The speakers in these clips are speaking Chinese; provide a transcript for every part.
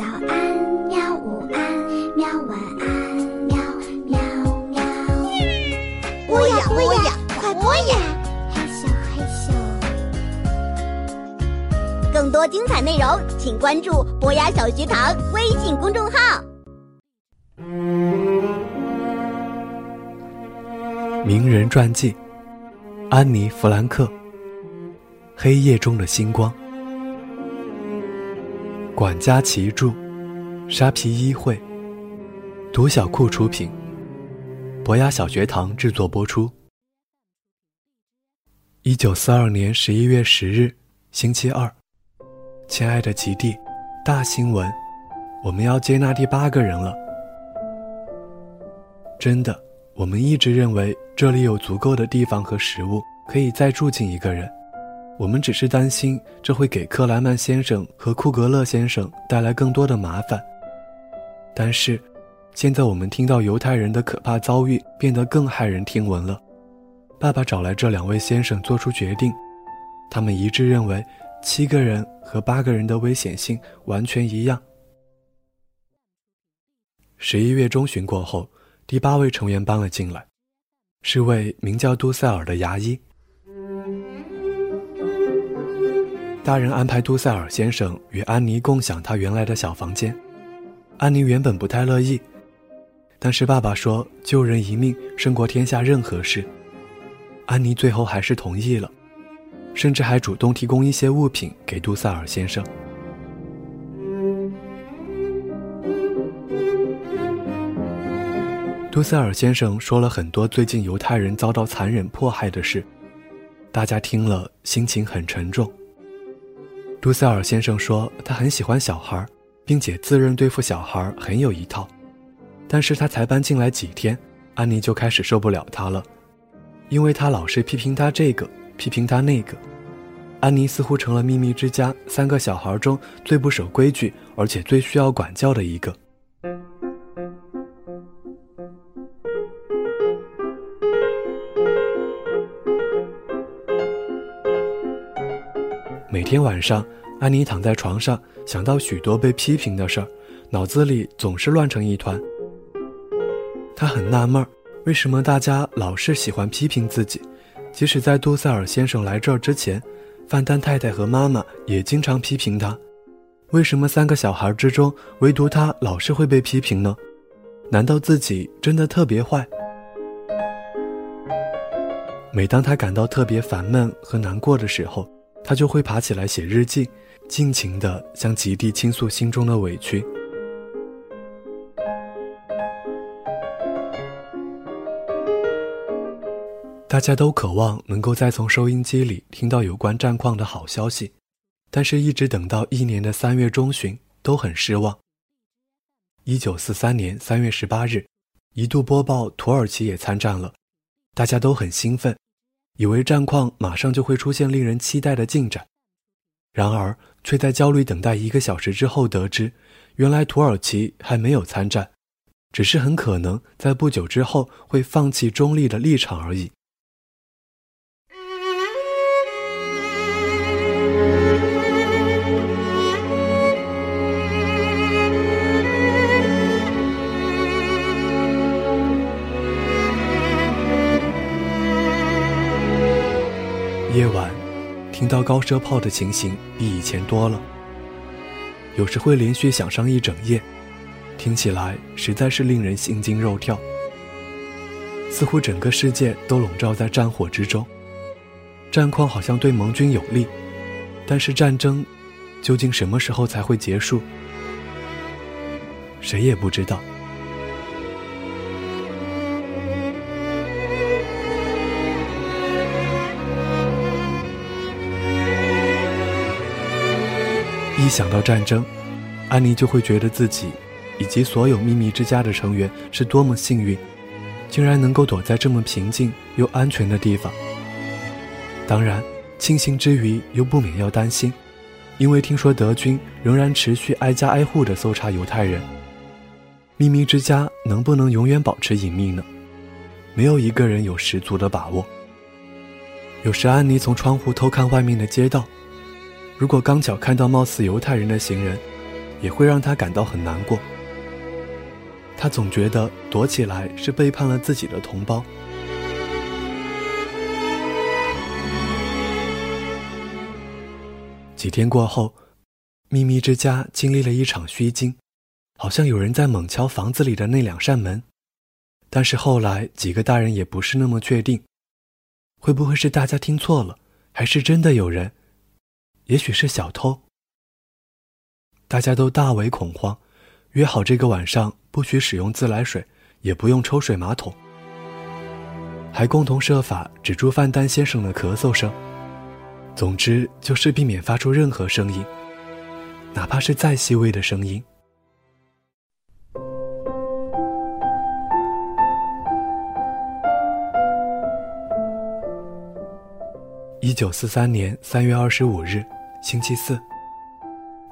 早安，喵！午安，喵！晚安，喵喵喵！播呀播呀，快播呀！嘿咻嘿咻。更多精彩内容，请关注“博雅小学堂”微信公众号。名人传记：安妮·弗兰克，《黑夜中的星光》。管家齐著，沙皮一会，读小库出品，博雅小学堂制作播出。一九四二年十一月十日，星期二，亲爱的吉蒂，大新闻，我们要接纳第八个人了。真的，我们一直认为这里有足够的地方和食物，可以再住进一个人。我们只是担心这会给克莱曼先生和库格勒先生带来更多的麻烦。但是，现在我们听到犹太人的可怕遭遇变得更骇人听闻了。爸爸找来这两位先生做出决定，他们一致认为七个人和八个人的危险性完全一样。十一月中旬过后，第八位成员搬了进来，是位名叫杜塞尔的牙医。大人安排杜塞尔先生与安妮共享他原来的小房间。安妮原本不太乐意，但是爸爸说救人一命胜过天下任何事。安妮最后还是同意了，甚至还主动提供一些物品给杜塞尔先生。杜塞尔先生说了很多最近犹太人遭到残忍迫害的事，大家听了心情很沉重。杜塞尔先生说，他很喜欢小孩，并且自认对付小孩很有一套。但是他才搬进来几天，安妮就开始受不了他了，因为他老是批评他这个，批评他那个。安妮似乎成了秘密之家三个小孩中最不守规矩，而且最需要管教的一个。天晚上，安妮躺在床上，想到许多被批评的事儿，脑子里总是乱成一团。她很纳闷，为什么大家老是喜欢批评自己？即使在杜塞尔先生来这儿之前，范丹太太和妈妈也经常批评他。为什么三个小孩之中，唯独他老是会被批评呢？难道自己真的特别坏？每当他感到特别烦闷和难过的时候，他就会爬起来写日记，尽情地向吉蒂倾诉心中的委屈。大家都渴望能够再从收音机里听到有关战况的好消息，但是一直等到一年的三月中旬，都很失望。一九四三年三月十八日，一度播报土耳其也参战了，大家都很兴奋。以为战况马上就会出现令人期待的进展，然而却在焦虑等待一个小时之后得知，原来土耳其还没有参战，只是很可能在不久之后会放弃中立的立场而已。夜晚，听到高射炮的情形比以前多了。有时会连续响上一整夜，听起来实在是令人心惊肉跳。似乎整个世界都笼罩在战火之中，战况好像对盟军有利，但是战争究竟什么时候才会结束？谁也不知道。一想到战争，安妮就会觉得自己以及所有秘密之家的成员是多么幸运，竟然能够躲在这么平静又安全的地方。当然，庆幸之余又不免要担心，因为听说德军仍然持续挨家挨户地搜查犹太人。秘密之家能不能永远保持隐秘呢？没有一个人有十足的把握。有时，安妮从窗户偷看外面的街道。如果刚巧看到貌似犹太人的行人，也会让他感到很难过。他总觉得躲起来是背叛了自己的同胞。几天过后，秘密之家经历了一场虚惊，好像有人在猛敲房子里的那两扇门。但是后来几个大人也不是那么确定，会不会是大家听错了，还是真的有人？也许是小偷。大家都大为恐慌，约好这个晚上不许使用自来水，也不用抽水马桶，还共同设法止住范丹先生的咳嗽声。总之，就是避免发出任何声音，哪怕是再细微的声音。一九四三年三月二十五日，星期四。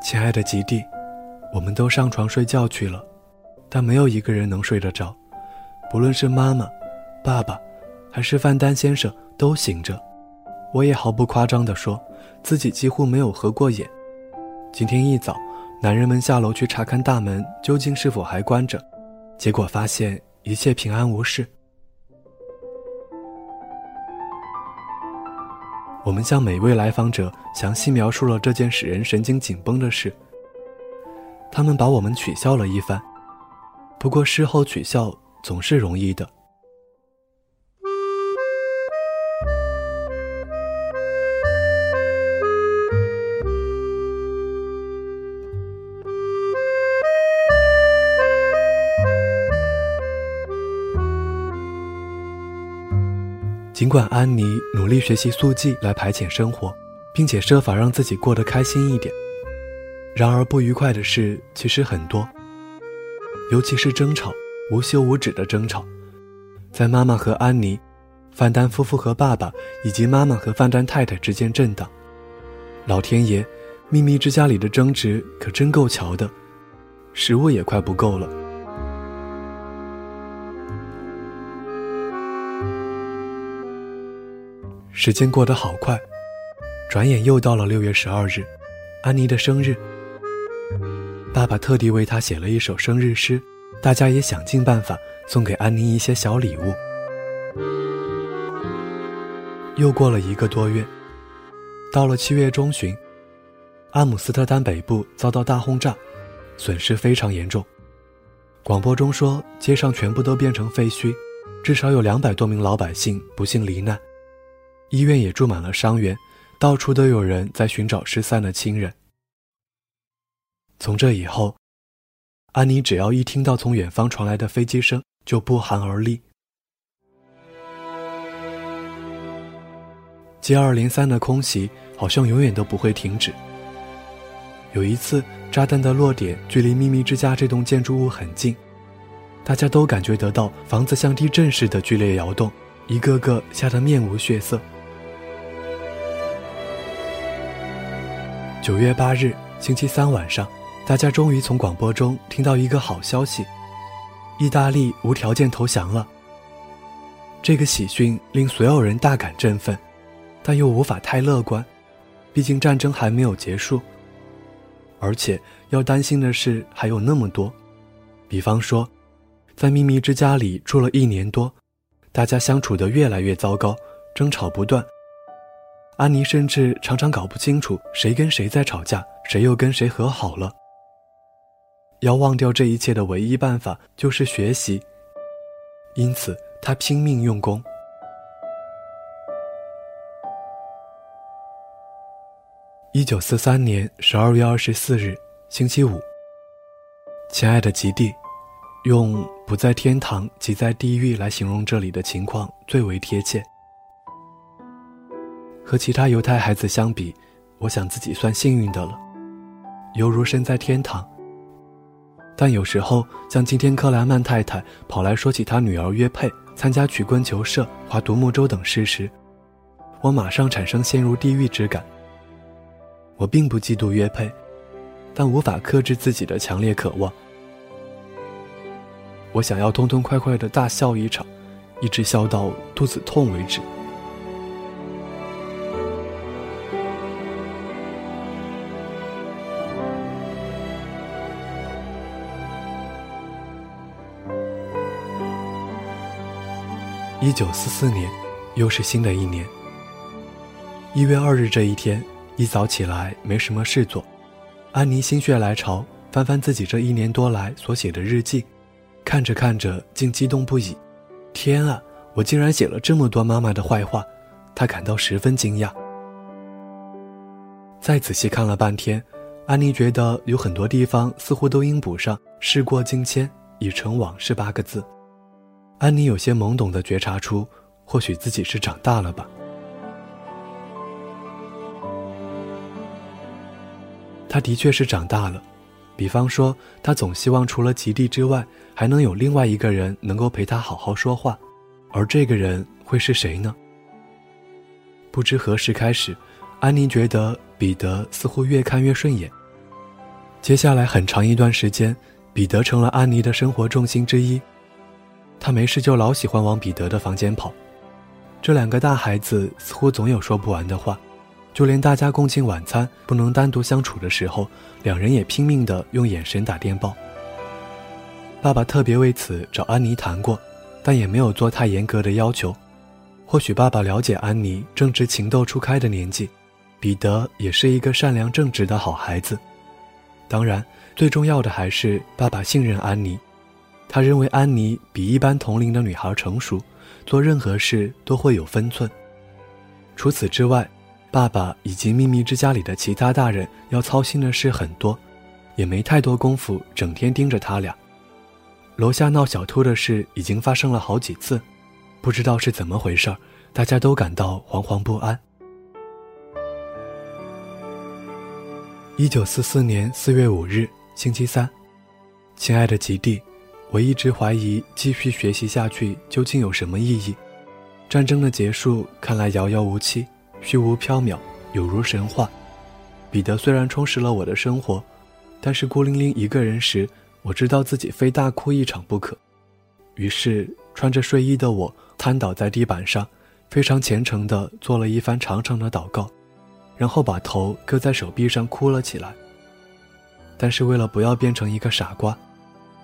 亲爱的吉蒂，我们都上床睡觉去了，但没有一个人能睡得着，不论是妈妈、爸爸，还是范丹先生，都醒着。我也毫不夸张地说，自己几乎没有合过眼。今天一早，男人们下楼去查看大门究竟是否还关着，结果发现一切平安无事。我们向每位来访者详细描述了这件使人神经紧绷的事。他们把我们取笑了一番，不过事后取笑总是容易的。尽管安妮努力学习速记来排遣生活，并且设法让自己过得开心一点，然而不愉快的事其实很多，尤其是争吵，无休无止的争吵，在妈妈和安妮、范丹夫妇和爸爸以及妈妈和范丹太太之间震荡。老天爷，秘密之家里的争执可真够瞧的，食物也快不够了。时间过得好快，转眼又到了六月十二日，安妮的生日。爸爸特地为她写了一首生日诗，大家也想尽办法送给安妮一些小礼物。又过了一个多月，到了七月中旬，阿姆斯特丹北部遭到大轰炸，损失非常严重。广播中说，街上全部都变成废墟，至少有两百多名老百姓不幸罹难。医院也住满了伤员，到处都有人在寻找失散的亲人。从这以后，安妮只要一听到从远方传来的飞机声，就不寒而栗。接二连三的空袭好像永远都不会停止。有一次，炸弹的落点距离秘密之家这栋建筑物很近，大家都感觉得到房子像地震似的剧烈摇动，一个个吓得面无血色。九月八日，星期三晚上，大家终于从广播中听到一个好消息：意大利无条件投降了。这个喜讯令所有人大感振奋，但又无法太乐观，毕竟战争还没有结束，而且要担心的事还有那么多，比方说，在秘密之家里住了一年多，大家相处得越来越糟糕，争吵不断。安妮甚至常常搞不清楚谁跟谁在吵架，谁又跟谁和好了。要忘掉这一切的唯一办法就是学习，因此她拼命用功。一九四三年十二月二十四日，星期五。亲爱的吉蒂，用“不在天堂即在地狱”来形容这里的情况最为贴切。和其他犹太孩子相比，我想自己算幸运的了，犹如身在天堂。但有时候，像今天克莱曼太太跑来说起她女儿约佩参加曲棍球社、划独木舟等事时，我马上产生陷入地狱之感。我并不嫉妒约佩，但无法克制自己的强烈渴望。我想要痛痛快快的大笑一场，一直笑到肚子痛为止。一九四四年，又是新的一年。一月二日这一天，一早起来没什么事做，安妮心血来潮，翻翻自己这一年多来所写的日记，看着看着竟激动不已。天啊，我竟然写了这么多妈妈的坏话，她感到十分惊讶。再仔细看了半天，安妮觉得有很多地方似乎都应补上“事过境迁，已成往事”八个字。安妮有些懵懂的觉察出，或许自己是长大了吧。她的确是长大了，比方说，她总希望除了吉蒂之外，还能有另外一个人能够陪她好好说话，而这个人会是谁呢？不知何时开始。安妮觉得彼得似乎越看越顺眼。接下来很长一段时间，彼得成了安妮的生活重心之一。他没事就老喜欢往彼得的房间跑。这两个大孩子似乎总有说不完的话，就连大家共进晚餐不能单独相处的时候，两人也拼命地用眼神打电报。爸爸特别为此找安妮谈过，但也没有做太严格的要求。或许爸爸了解安妮正值情窦初开的年纪。彼得也是一个善良正直的好孩子，当然，最重要的还是爸爸信任安妮，他认为安妮比一般同龄的女孩成熟，做任何事都会有分寸。除此之外，爸爸以及秘密之家里的其他大人要操心的事很多，也没太多功夫整天盯着他俩。楼下闹小偷的事已经发生了好几次，不知道是怎么回事大家都感到惶惶不安。一九四四年四月五日，星期三，亲爱的吉蒂，我一直怀疑继续学习下去究竟有什么意义。战争的结束看来遥遥无期，虚无缥缈，有如神话。彼得虽然充实了我的生活，但是孤零零一个人时，我知道自己非大哭一场不可。于是，穿着睡衣的我瘫倒在地板上，非常虔诚地做了一番长长的祷告。然后把头搁在手臂上哭了起来。但是为了不要变成一个傻瓜，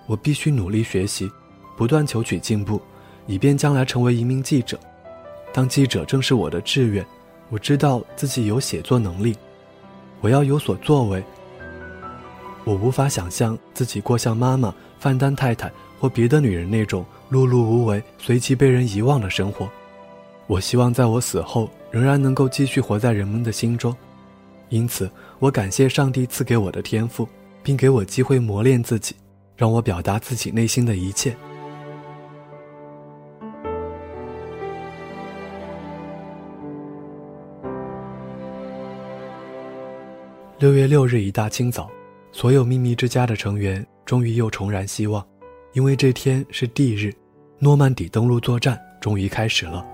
我必须努力学习，不断求取进步，以便将来成为一名记者。当记者正是我的志愿。我知道自己有写作能力，我要有所作为。我无法想象自己过像妈妈、范丹太太或别的女人那种碌碌无为、随即被人遗忘的生活。我希望在我死后。仍然能够继续活在人们的心中，因此我感谢上帝赐给我的天赋，并给我机会磨练自己，让我表达自己内心的一切。六月六日一大清早，所有秘密之家的成员终于又重燃希望，因为这天是 D 日，诺曼底登陆作战终于开始了。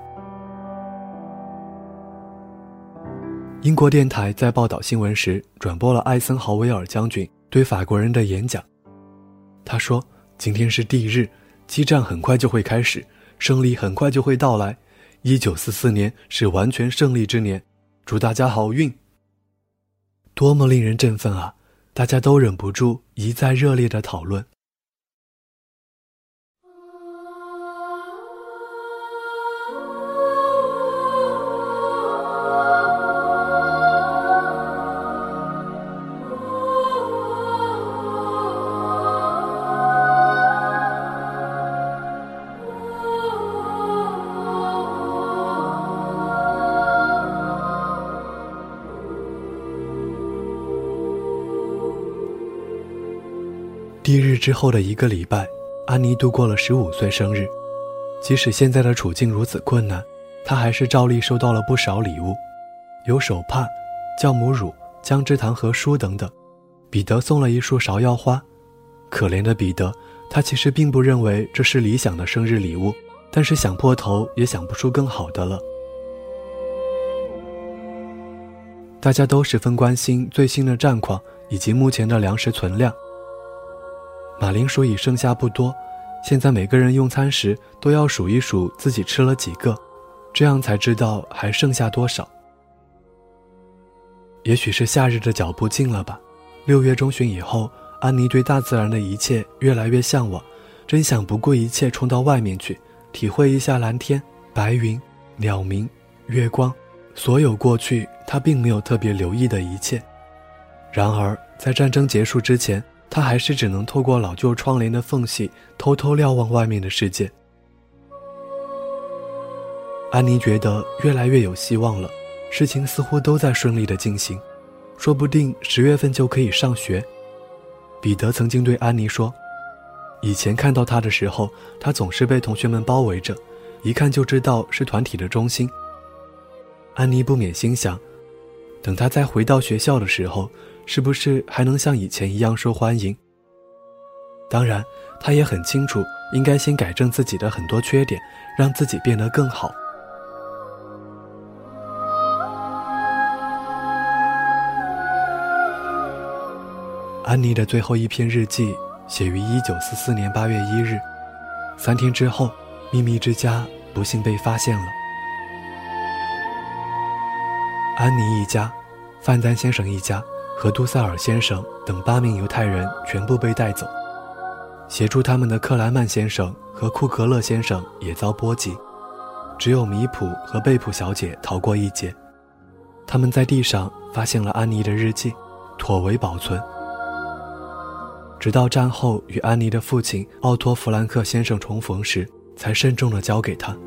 英国电台在报道新闻时转播了艾森豪威尔将军对法国人的演讲。他说：“今天是地日，激战很快就会开始，胜利很快就会到来。一九四四年是完全胜利之年，祝大家好运。”多么令人振奋啊！大家都忍不住一再热烈的讨论。第日之后的一个礼拜，安妮度过了十五岁生日。即使现在的处境如此困难，她还是照例收到了不少礼物，有手帕、酵母乳、姜汁糖和书等等。彼得送了一束芍药花。可怜的彼得，他其实并不认为这是理想的生日礼物，但是想破头也想不出更好的了。大家都十分关心最新的战况以及目前的粮食存量。马铃薯已剩下不多，现在每个人用餐时都要数一数自己吃了几个，这样才知道还剩下多少。也许是夏日的脚步近了吧。六月中旬以后，安妮对大自然的一切越来越向往，真想不顾一切冲到外面去，体会一下蓝天、白云、鸟鸣、月光，所有过去她并没有特别留意的一切。然而，在战争结束之前，他还是只能透过老旧窗帘的缝隙偷偷瞭望外面的世界。安妮觉得越来越有希望了，事情似乎都在顺利的进行，说不定十月份就可以上学。彼得曾经对安妮说：“以前看到他的时候，他总是被同学们包围着，一看就知道是团体的中心。”安妮不免心想，等他再回到学校的时候，是不是还能像以前一样受欢迎？当然，他也很清楚，应该先改正自己的很多缺点，让自己变得更好。安妮的最后一篇日记写于一九四四年八月一日，三天之后，秘密之家不幸被发现了。安妮一家、范丹先生一家和杜塞尔先生等八名犹太人全部被带走，协助他们的克莱曼先生和库格勒先生也遭波及，只有米普和贝普小姐逃过一劫。他们在地上发现了安妮的日记，妥为保存。直到战后与安妮的父亲奥托·弗兰克先生重逢时，才慎重地交给他。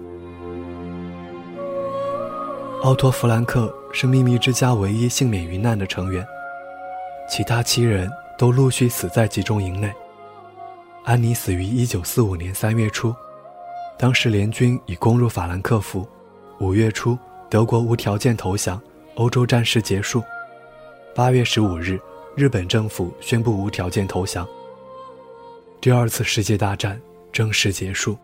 奥托·弗兰克是秘密之家唯一幸免于难的成员，其他七人都陆续死在集中营内。安妮死于1945年3月初，当时联军已攻入法兰克福。5月初，德国无条件投降，欧洲战事结束。8月15日。日本政府宣布无条件投降，第二次世界大战正式结束。